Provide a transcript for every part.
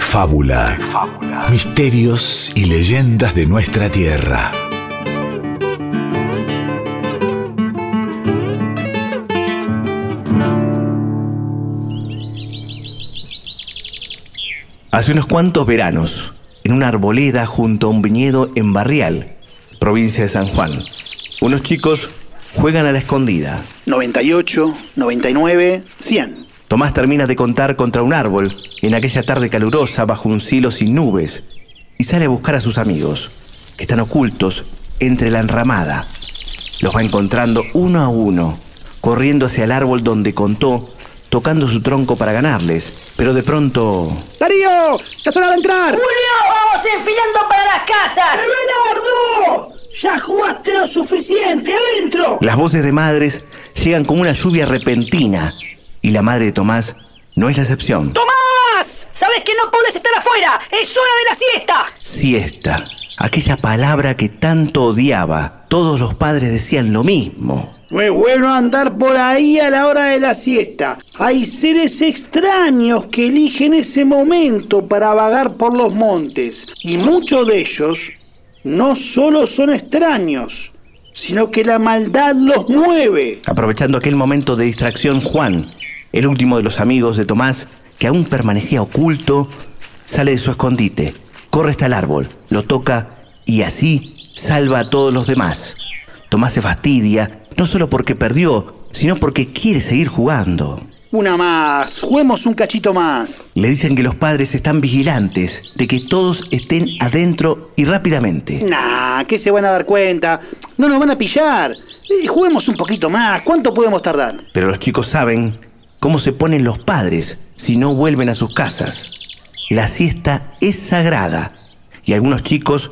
de fábula, misterios y leyendas de nuestra tierra. Hace unos cuantos veranos, en una arboleda junto a un viñedo en Barrial, provincia de San Juan, unos chicos juegan a la escondida. 98, 99, 100. Tomás termina de contar contra un árbol en aquella tarde calurosa bajo un cielo sin nubes y sale a buscar a sus amigos, que están ocultos entre la enramada. Los va encontrando uno a uno, corriendo hacia el árbol donde contó tocando su tronco para ganarles, pero de pronto... ¡Darío! ¡Ya de entrar! ¡Julio! ¡Vamos enfilando para las casas! ¡Bernardo! ¡Ya jugaste lo suficiente! ¡Adentro! Las voces de madres llegan como una lluvia repentina, y la madre de Tomás no es la excepción. ¡Tomás! ¿Sabes que no puedes estar afuera? ¡Es hora de la siesta! Siesta, aquella palabra que tanto odiaba. Todos los padres decían lo mismo. No es bueno andar por ahí a la hora de la siesta. Hay seres extraños que eligen ese momento para vagar por los montes. Y muchos de ellos no solo son extraños, sino que la maldad los mueve. Aprovechando aquel momento de distracción, Juan, el último de los amigos de Tomás, que aún permanecía oculto, sale de su escondite, corre hasta el árbol, lo toca y así salva a todos los demás. Tomás se fastidia, no solo porque perdió, sino porque quiere seguir jugando. Una más, juguemos un cachito más. Le dicen que los padres están vigilantes, de que todos estén adentro y rápidamente. Nah, que se van a dar cuenta. No nos van a pillar. Eh, juguemos un poquito más. ¿Cuánto podemos tardar? Pero los chicos saben cómo se ponen los padres si no vuelven a sus casas. La siesta es sagrada y algunos chicos,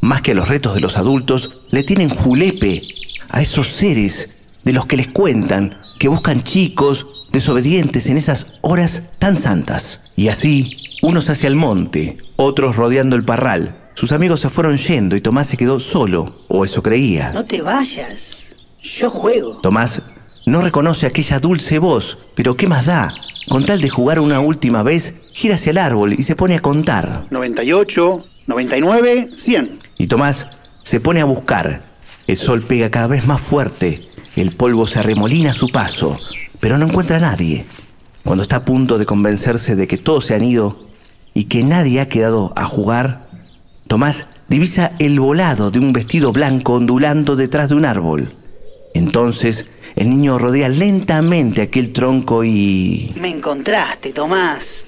más que a los retos de los adultos, le tienen julepe a esos seres de los que les cuentan que buscan chicos desobedientes en esas horas tan santas. Y así, unos hacia el monte, otros rodeando el parral. Sus amigos se fueron yendo y Tomás se quedó solo, o eso creía. No te vayas. Yo juego. Tomás no reconoce aquella dulce voz, pero ¿qué más da? Con tal de jugar una última vez, gira hacia el árbol y se pone a contar. 98, 99, 100. Y Tomás se pone a buscar. El sol pega cada vez más fuerte, el polvo se arremolina a su paso, pero no encuentra a nadie. Cuando está a punto de convencerse de que todos se han ido y que nadie ha quedado a jugar, Tomás divisa el volado de un vestido blanco ondulando detrás de un árbol. Entonces el niño rodea lentamente aquel tronco y... Me encontraste, Tomás.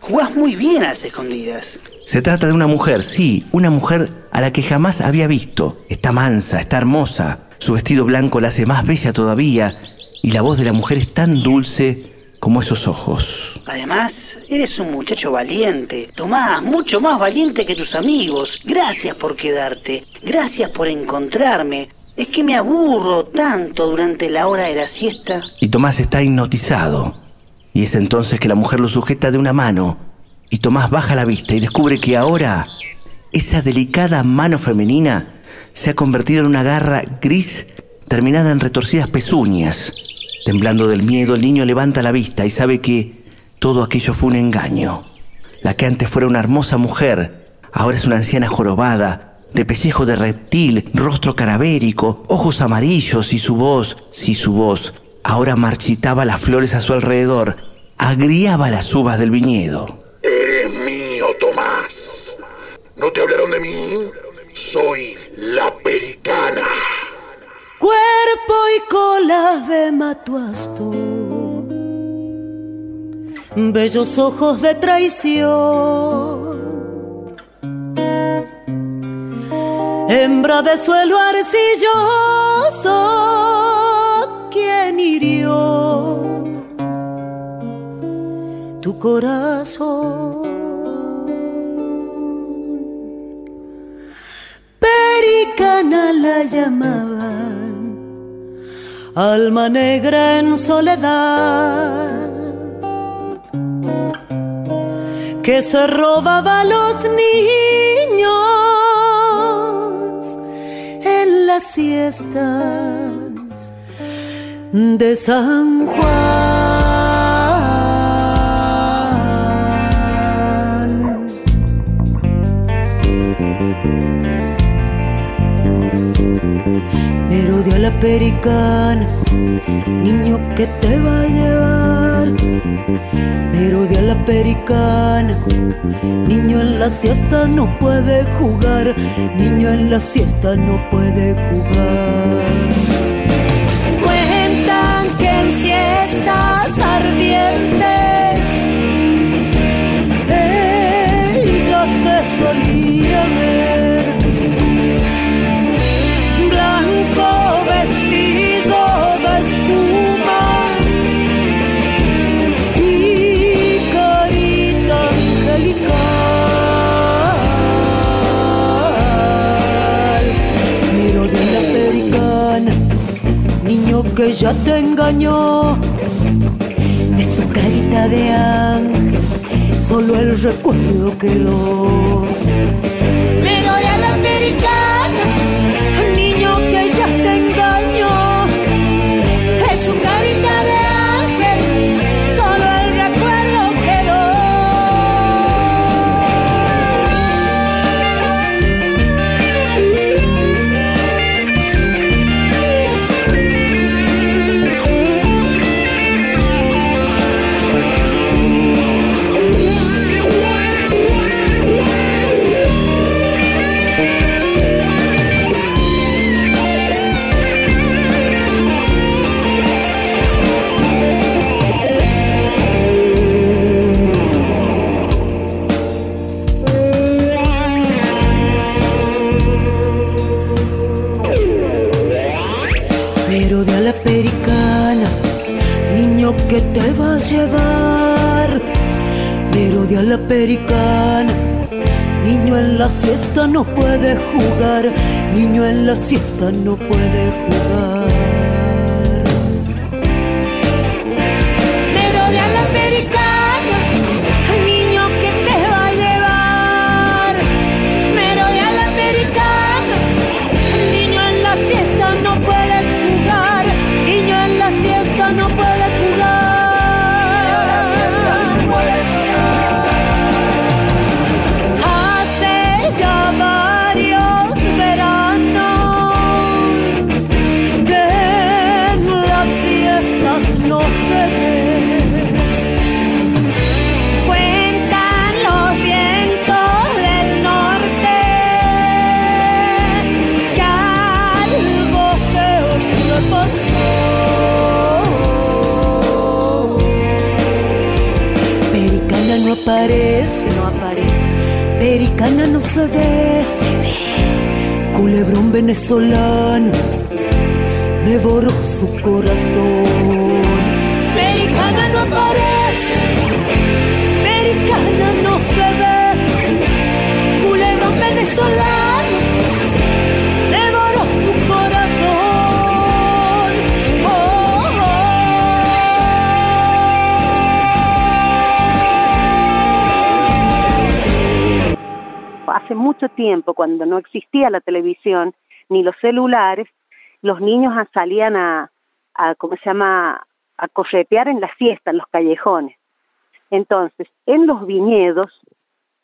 Jugás muy bien a las escondidas. Se trata de una mujer, sí, una mujer a la que jamás había visto. Está mansa, está hermosa. Su vestido blanco la hace más bella todavía y la voz de la mujer es tan dulce como esos ojos. Además, eres un muchacho valiente. Tomás, mucho más valiente que tus amigos. Gracias por quedarte. Gracias por encontrarme. Es que me aburro tanto durante la hora de la siesta. Y Tomás está hipnotizado. Y es entonces que la mujer lo sujeta de una mano. Y Tomás baja la vista y descubre que ahora esa delicada mano femenina se ha convertido en una garra gris terminada en retorcidas pezuñas. Temblando del miedo, el niño levanta la vista y sabe que todo aquello fue un engaño. La que antes fuera una hermosa mujer, ahora es una anciana jorobada, de pellejo de reptil, rostro carabérico, ojos amarillos y su voz, sí su voz, ahora marchitaba las flores a su alrededor, agriaba las uvas del viñedo. Eres mío, Tomás. ¿No te hablaron de mí? Soy la pelicana. Cuerpo y cola de matuasto, bellos ojos de traición. Hembra de suelo arcilloso, ¿quién hirió tu corazón? Pericana la llamaban, alma negra en soledad, que se robaba los niños las siestas de San Juan. Merodeó la pericana, niño que te va a llevar la pericana, niño en la siesta no puede jugar, niño en la siesta no puede jugar. Cuentan que en siestas ardientes ella se solía ver ya te engañó, de su carita de ángel, solo el recuerdo quedó. Pero de a la pericana, niño que te va a llevar. Pero de a la pericana, niño en la siesta no puede jugar. Niño en la siesta no puede jugar. Su corazón. Pericana no aparece, Pericana no se ve. Culebrón venezolano devoró su corazón. Oh, hace mucho tiempo, cuando no existía la televisión ni los celulares, los niños salían a, a ¿cómo se llama?, a corretear en la siesta, en los callejones. Entonces, en los viñedos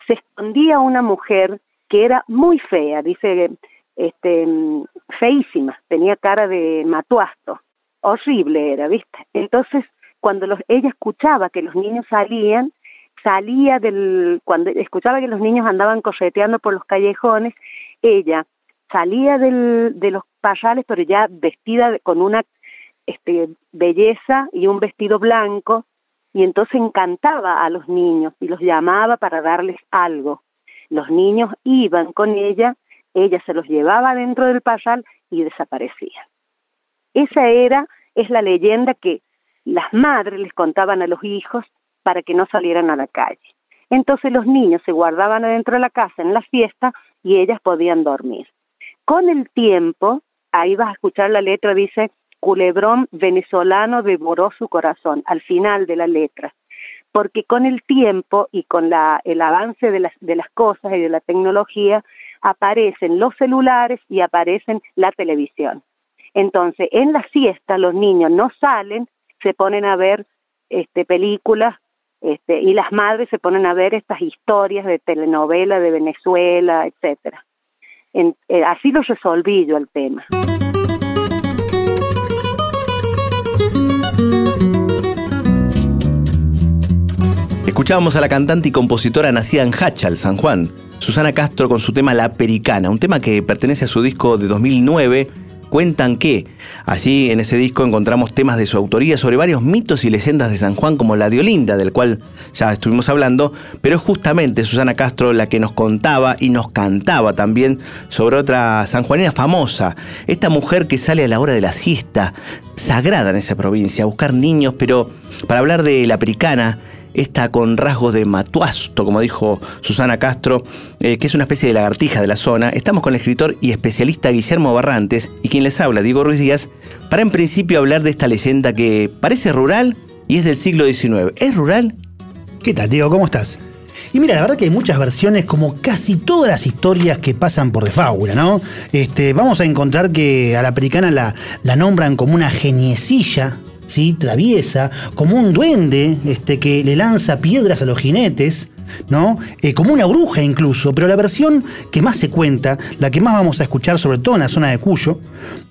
se escondía una mujer que era muy fea, dice, este, feísima, tenía cara de matuasto, horrible era, ¿viste? Entonces, cuando los, ella escuchaba que los niños salían, salía del, cuando escuchaba que los niños andaban correteando por los callejones, ella salía del, de los parrales, pero ya vestida con una este, belleza y un vestido blanco, y entonces encantaba a los niños y los llamaba para darles algo. Los niños iban con ella, ella se los llevaba dentro del parral y desaparecían. Esa era, es la leyenda que las madres les contaban a los hijos para que no salieran a la calle. Entonces los niños se guardaban adentro de la casa en la fiesta y ellas podían dormir. Con el tiempo, ahí vas a escuchar la letra, dice, culebrón venezolano devoró su corazón, al final de la letra. Porque con el tiempo y con la, el avance de las, de las cosas y de la tecnología, aparecen los celulares y aparecen la televisión. Entonces, en la siesta los niños no salen, se ponen a ver este, películas Este, y las madres se ponen a ver estas historias de telenovela de Venezuela, etcétera. En, eh, así lo resolví yo el tema. Escuchábamos a la cantante y compositora nacida en Hachal, San Juan, Susana Castro con su tema La Pericana, un tema que pertenece a su disco de 2009 cuentan que allí en ese disco encontramos temas de su autoría sobre varios mitos y leyendas de San Juan como la de Olinda, del cual ya estuvimos hablando, pero es justamente Susana Castro la que nos contaba y nos cantaba también sobre otra sanjuanera famosa, esta mujer que sale a la hora de la siesta, sagrada en esa provincia, a buscar niños, pero para hablar de la pericana, esta con rasgos de matuasto, como dijo Susana Castro, eh, que es una especie de lagartija de la zona. Estamos con el escritor y especialista Guillermo Barrantes y quien les habla, Diego Ruiz Díaz, para en principio hablar de esta leyenda que parece rural y es del siglo XIX. ¿Es rural? ¿Qué tal, Diego? ¿Cómo estás? Y mira, la verdad que hay muchas versiones, como casi todas las historias que pasan por de fábula, ¿no? Este, vamos a encontrar que a la americana la, la nombran como una geniecilla, ¿sí? traviesa, como un duende este, que le lanza piedras a los jinetes. ¿No? Eh, como una bruja incluso, pero la versión que más se cuenta, la que más vamos a escuchar, sobre todo en la zona de Cuyo,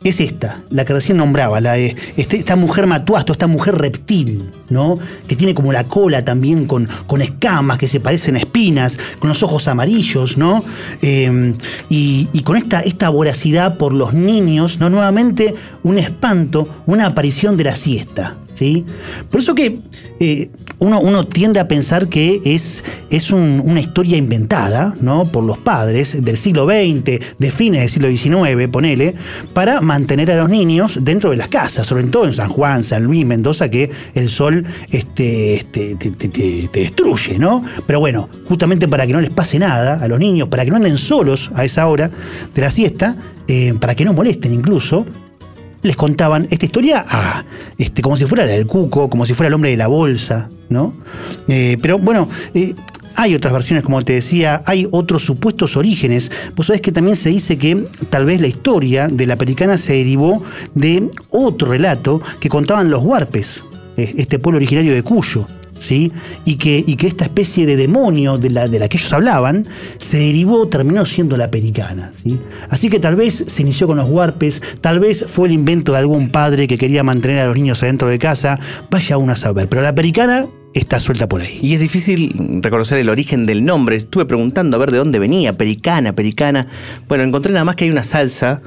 es esta, la que recién nombraba, la de este, esta mujer matuasto, esta mujer reptil, ¿no? Que tiene como la cola también con, con escamas que se parecen a espinas, con los ojos amarillos, ¿no? Eh, y, con esta, esta voracidad por los niños, ¿no? Nuevamente un espanto, una aparición de la siesta, ¿sí? Por eso que eh, uno, tiende a pensar que es, es una historia inventada ¿no? por los padres del siglo XX, de fines del siglo XIX, ponele, para mantener a los niños dentro de las casas, sobre todo en San Juan, San Luis, Mendoza, que el sol este, este te, destruye, ¿no? Pero bueno, justamente para que no les pase nada a los niños, para que no anden solos a esa hora de la siesta, eh, para que no molesten incluso, les contaban esta historia ah, este, como si fuera la del cuco, como si fuera el hombre de la bolsa, ¿no? Eh, pero bueno, eh, hay otras versiones, como te decía, hay otros supuestos orígenes. Vos sabés que también se dice que tal vez la historia de la pericana se derivó de otro relato que contaban los huarpes, eh, este pueblo originario de Cuyo. ¿Sí? Y, que, y que esta especie de demonio de la, de la que ellos hablaban se derivó, terminó siendo la pericana. ¿sí? Así que tal vez se inició con los huarpes, tal vez fue el invento de algún padre que quería mantener a los niños adentro de casa, vaya uno a saber. Pero la pericana está suelta por ahí. Y es difícil reconocer el origen del nombre. Estuve preguntando a ver de dónde venía, pericana, pericana. Bueno, encontré nada más que hay una salsa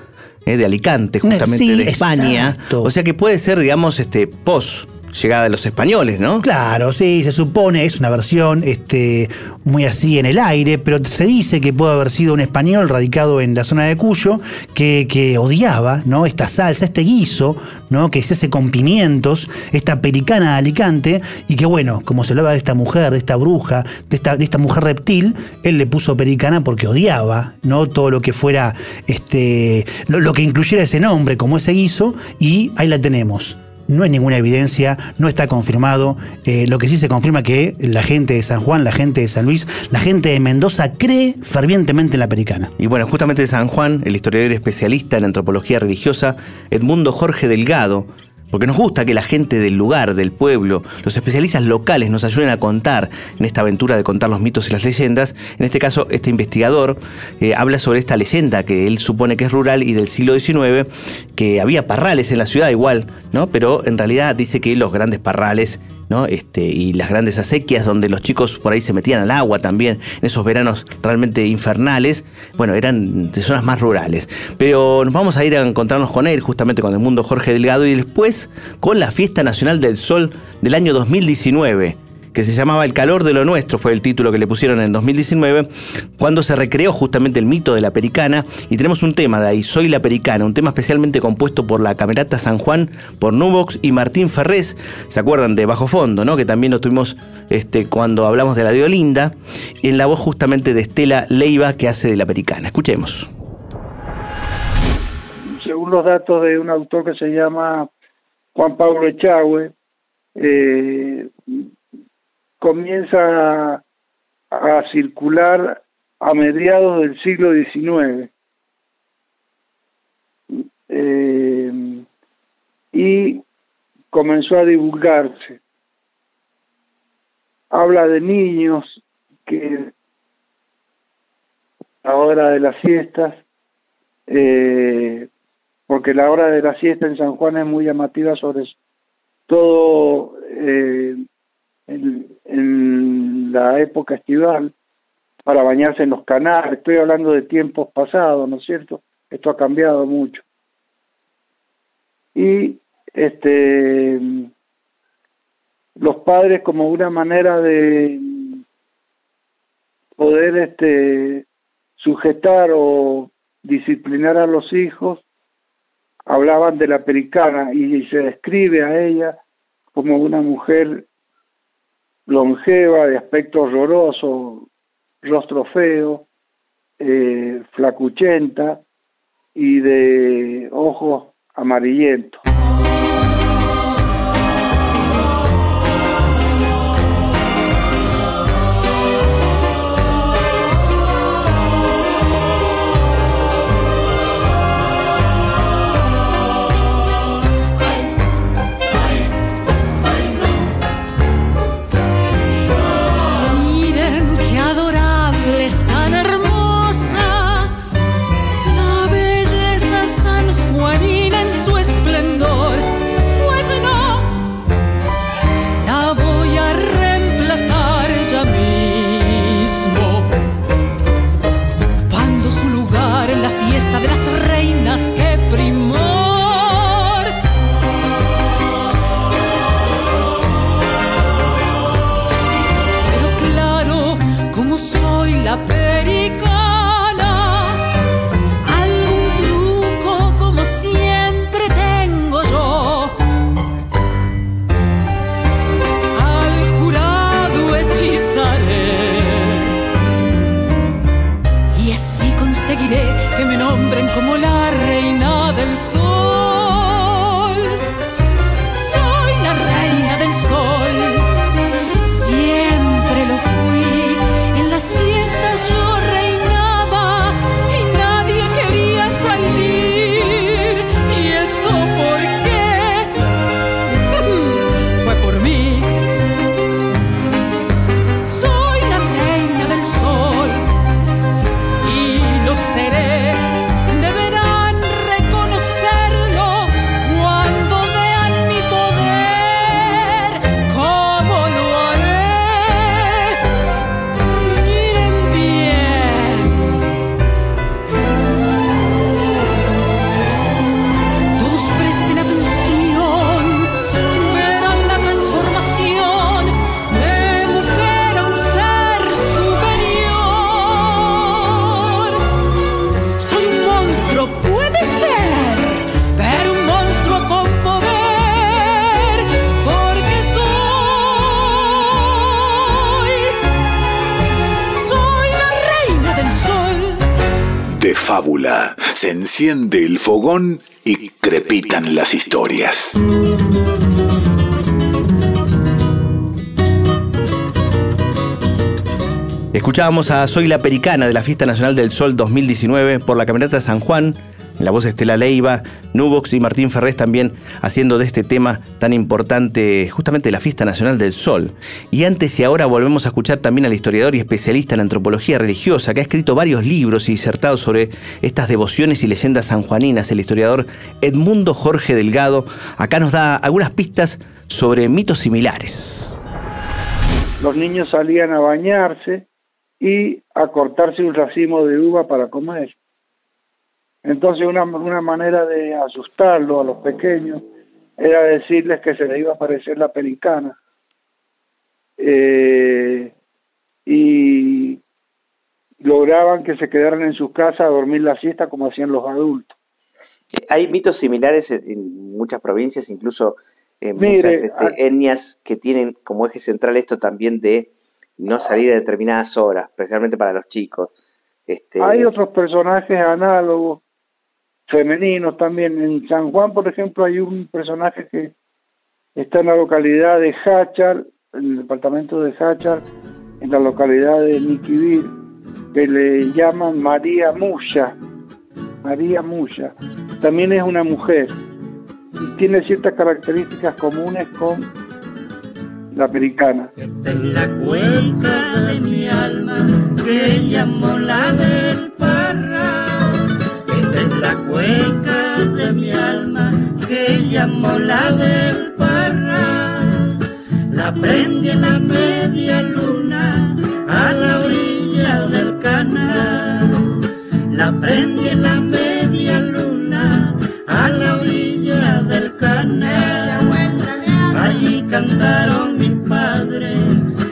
eh, de Alicante, justamente de España. O sea que puede ser, digamos, este pos llegada de los españoles, ¿no? Claro, sí, se supone, es una versión este, muy así en el aire, pero se dice que puede haber sido un español radicado en la zona de Cuyo que, que odiaba ¿no? esta salsa, este guiso, ¿no? que se hace con pimientos, esta pericana de Alicante, y que bueno, como se hablaba de esta mujer, de esta bruja, de esta, de esta mujer reptil, él le puso pericana porque odiaba ¿no? todo lo que fuera, este, lo que incluyera ese nombre, como ese guiso, y ahí la tenemos no hay ninguna evidencia, no está confirmado. Eh, lo que sí se confirma que la gente de San Juan, la gente de San Luis, la gente de Mendoza cree fervientemente en la pericana. Y bueno, justamente de San Juan, el historiador especialista en antropología religiosa, Edmundo Jorge Delgado, porque nos gusta que la gente del lugar, del pueblo, los especialistas locales nos ayuden a contar en esta aventura de contar los mitos y las leyendas. En este caso, este investigador eh, habla sobre esta leyenda que él supone que es rural y del siglo XIX, que había parrales en la ciudad igual, ¿no? Pero en realidad dice que los grandes parrales este, y las grandes acequias donde los chicos por ahí se metían al agua también, en esos veranos realmente infernales, bueno, eran de zonas más rurales. Pero nos vamos a ir a encontrarnos con él, justamente con el mundo Jorge Delgado, y después con la Fiesta Nacional del Sol del año 2019 que se llamaba El calor de lo nuestro, fue el título que le pusieron en 2019, cuando se recreó justamente el mito de la pericana. Y tenemos un tema de ahí, Soy la Pericana, un tema especialmente compuesto por la Camerata San Juan, por Nubox y Martín Ferrés. ¿Se acuerdan de Bajo Fondo, no? Que también lo tuvimos este, cuando hablamos de la de Olinda, en la voz justamente de Estela Leiva, que hace de la Pericana. Escuchemos. Según los datos de un autor que se llama Juan Pablo Echagüe, eh, comienza a, circular a mediados del siglo XIX. Eh, y comenzó a divulgarse. habla de niños que a la hora de las siestas, eh, porque la hora de la siesta en San Juan es muy llamativa sobre todo eh, en, la época estival para bañarse en los canales. Estoy hablando de tiempos pasados, ¿no es cierto? Esto ha cambiado mucho. Y este los padres como una manera de poder este sujetar o disciplinar a los hijos hablaban de la pericana y se describe a ella como una mujer longeva, de aspecto horroroso, rostro feo, eh, flacuchenta y de ojos amarillentos. Se enciende el fogón y crepitan las historias. Escuchábamos a Soy la Pericana de la Fiesta Nacional del Sol 2019 por la Camerata San Juan la voz de Estela Leiva, Nubox y Martín Ferrés también haciendo de este tema tan importante justamente la Fiesta Nacional del Sol. Y antes y ahora volvemos a escuchar también al historiador y especialista en antropología religiosa que ha escrito varios libros y disertados sobre estas devociones y leyendas sanjuaninas, el historiador Edmundo Jorge Delgado. Acá nos da algunas pistas sobre mitos similares. Los niños salían a bañarse y a cortarse un racimo de uva para comer. Entonces una, una manera de asustarlo a los pequeños era decirles que se les iba a aparecer la pelicana. Eh, y lograban que se quedaran en sus casas a dormir la siesta como hacían los adultos. Hay mitos similares en muchas provincias, incluso en muchas este, etnias que tienen como eje central esto también de no salir a determinadas horas, especialmente para los chicos. Este... Hay otros personajes análogos femeninos también. En San Juan, por ejemplo, hay un personaje que está en la localidad de Hachar, en el departamento de Hachar, en la localidad de Niquivir, que le llaman María Muya. María Muya. También es una mujer y tiene ciertas características comunes con la americana. La cuenca de mi alma que llamo la del llamo la del Parra. La prendí en la media luna a la orilla del canal. La prendí en la media luna a la orilla del canal. Allí cantaron mis padres,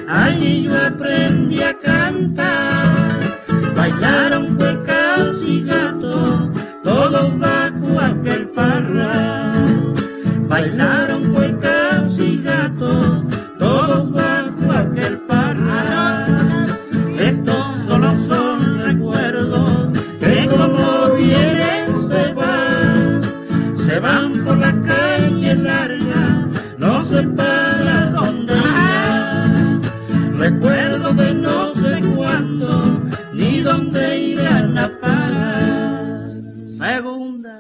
allí yo aprendí a cantar. Bailaron cuecas y gatos, todos bajo aquel parral. Sé para dónde. Recuerdo de no sé cuándo, ni dónde irán a parar. Segunda.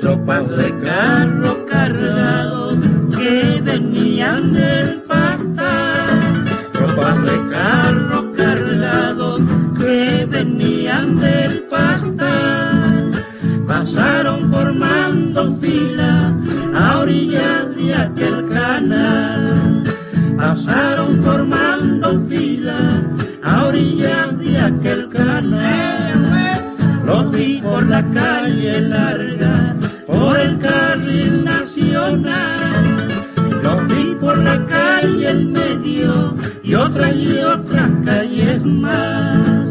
tropas de carro cargados que venían del venían del pastar, pasaron formando fila a orillas de aquel canal, pasaron formando fila a orillas de aquel canal. Los vi por la calle larga, por el carril nacional. Los vi por la calle el medio y otras y otras calles más.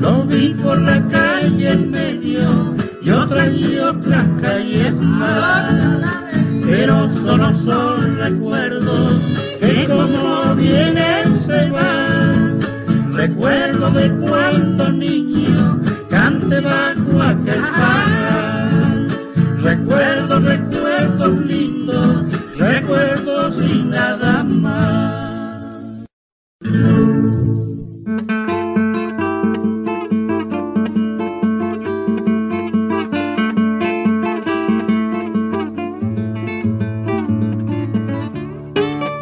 Los vi por la calle el medio y otras y otras calles más. Pero solo son recuerdos que como vienen se van. Recuerdo de cuando niño cante bajo aquel pajar. Recuerdo, recuerdos lindos, recuerdos y nada más.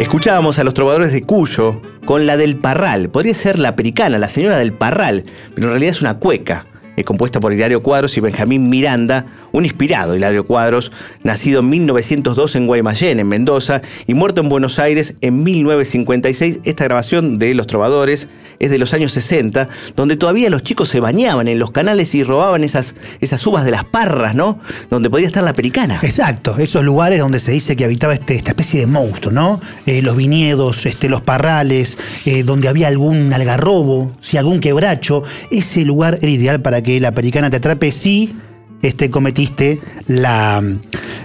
Escuchábamos a los trovadores de Cuyo con la del Parral. Podría ser la pericana, la señora del Parral, pero en realidad es una cueca. Es compuesta por Hilario Cuadros y Benjamín Miranda, un inspirado Hilario Cuadros, nacido en 1902 en Guaymallén, en Mendoza, y muerto en Buenos Aires en 1956. Esta grabación de Los Trovadores es de los años 60, donde todavía los chicos se bañaban en los canales y robaban esas, esas uvas de las parras, ¿no? Donde podía estar la pericana. Exacto, esos lugares donde se dice que habitaba este, esta especie de monstruo, ¿no? Eh, los viñedos, este, los parrales, eh, donde había algún algarrobo, si algún quebracho, ese lugar era ideal para que la pericana te atrape si este, cometiste la,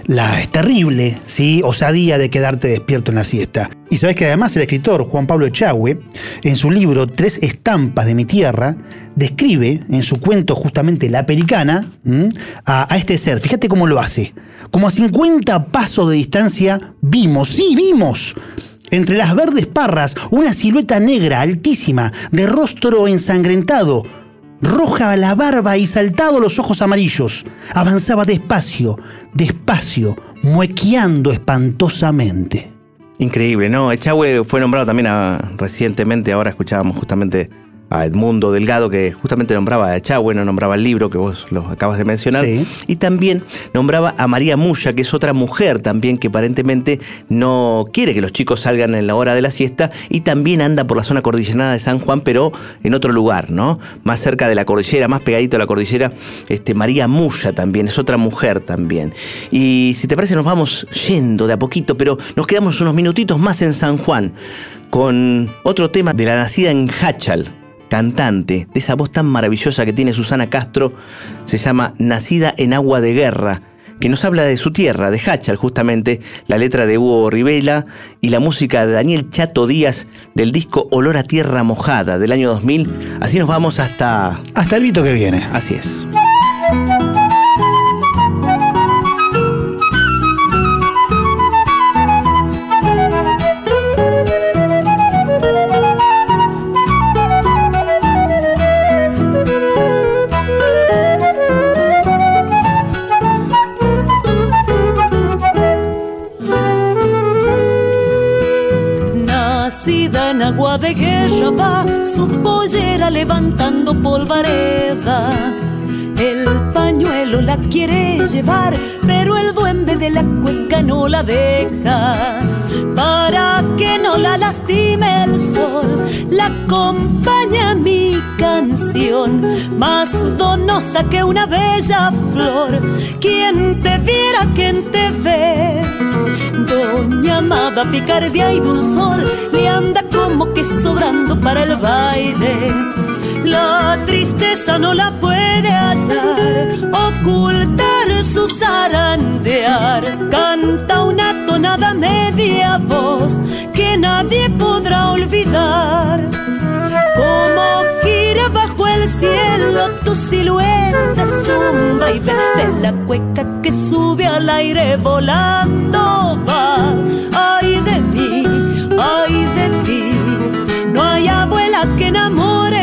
la terrible ¿sí? osadía de quedarte despierto en la siesta. Y sabes que además el escritor Juan Pablo Echagüe, en su libro Tres estampas de mi tierra, describe en su cuento justamente La Pericana a, a, este ser. Fíjate cómo lo hace. Como a 50 pasos de distancia vimos, sí, vimos. Entre las verdes parras, una silueta negra altísima, de rostro ensangrentado, roja la barba y saltado los ojos amarillos. Avanzaba despacio, despacio, muequeando espantosamente. Increíble, ¿no? Echagüe fue nombrado también a, recientemente, ahora escuchábamos justamente a Edmundo Delgado, que justamente nombraba a Echagüe, no nombraba el libro que vos lo acabas de mencionar. Sí. Y también nombraba a María Muya, que es otra mujer también que aparentemente no quiere que los chicos salgan en la hora de la siesta y también anda por la zona cordillerana de San Juan, pero en otro lugar, ¿no? Más cerca de la cordillera, más pegadito a la cordillera, este, María Muya también, es otra mujer también. Y si te parece, nos vamos yendo de a poquito, pero nos quedamos unos minutitos más en San Juan con otro tema de la nacida en Hachal, cantante, de esa voz tan maravillosa que tiene Susana Castro, se llama Nacida en Agua de Guerra, que nos habla de su tierra, de Hachal justamente, la letra de Hugo Rivela y la música de Daniel Chato Díaz del disco Olor a Tierra Mojada del año 2000. Así nos vamos hasta... Hasta el vito que viene. Así es. Su pollera levantando polvareda. El pañuelo la quiere llevar, pero el duende de la cuenca no la deja. Para que no la lastime el sol, la acompaña mi canción, más donosa que una bella flor. Quien te viera, quien te ve. Doña amada, picardía y dulzor, le anda como que sobrando para el baile. La tristeza no la puede hallar, ocultar su zarandear. Canta una tonada media voz que nadie podrá olvidar. Como gira el cielo tu silueta zumba y de la cueca que sube al aire volando va. Ay de mí, ay de ti, no hay abuela que enamore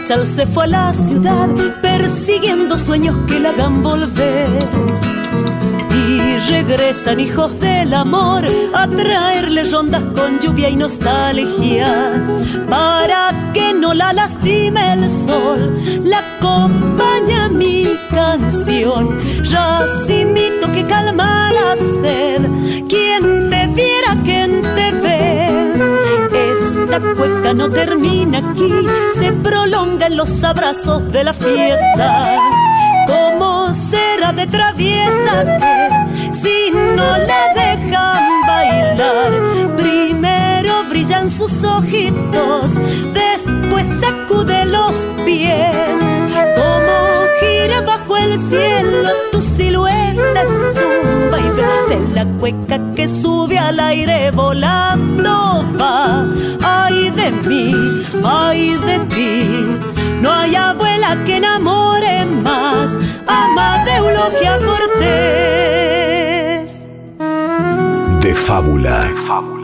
Hachal se fue a la ciudad persiguiendo sueños que la hagan volver. Y regresan hijos del amor a traerle rondas con lluvia y nostalgia. Para que no la lastime el sol, la acompaña mi canción. Racimito que calma la sed. Quien te viera, quien te ve. Esta cueca no termina aquí, se prolonga en los abrazos de la fiesta. Como será de traviesa que si no la dejan bailar, primero brillan sus ojitos, después sacude los pies. Como gira bajo el cielo silueta zumba y de, de la cueca que sube al aire volando va. Ay de mí, ay de ti, no hay abuela que enamore más. Ama de Eulogia Cortés. De fábula. De fábula.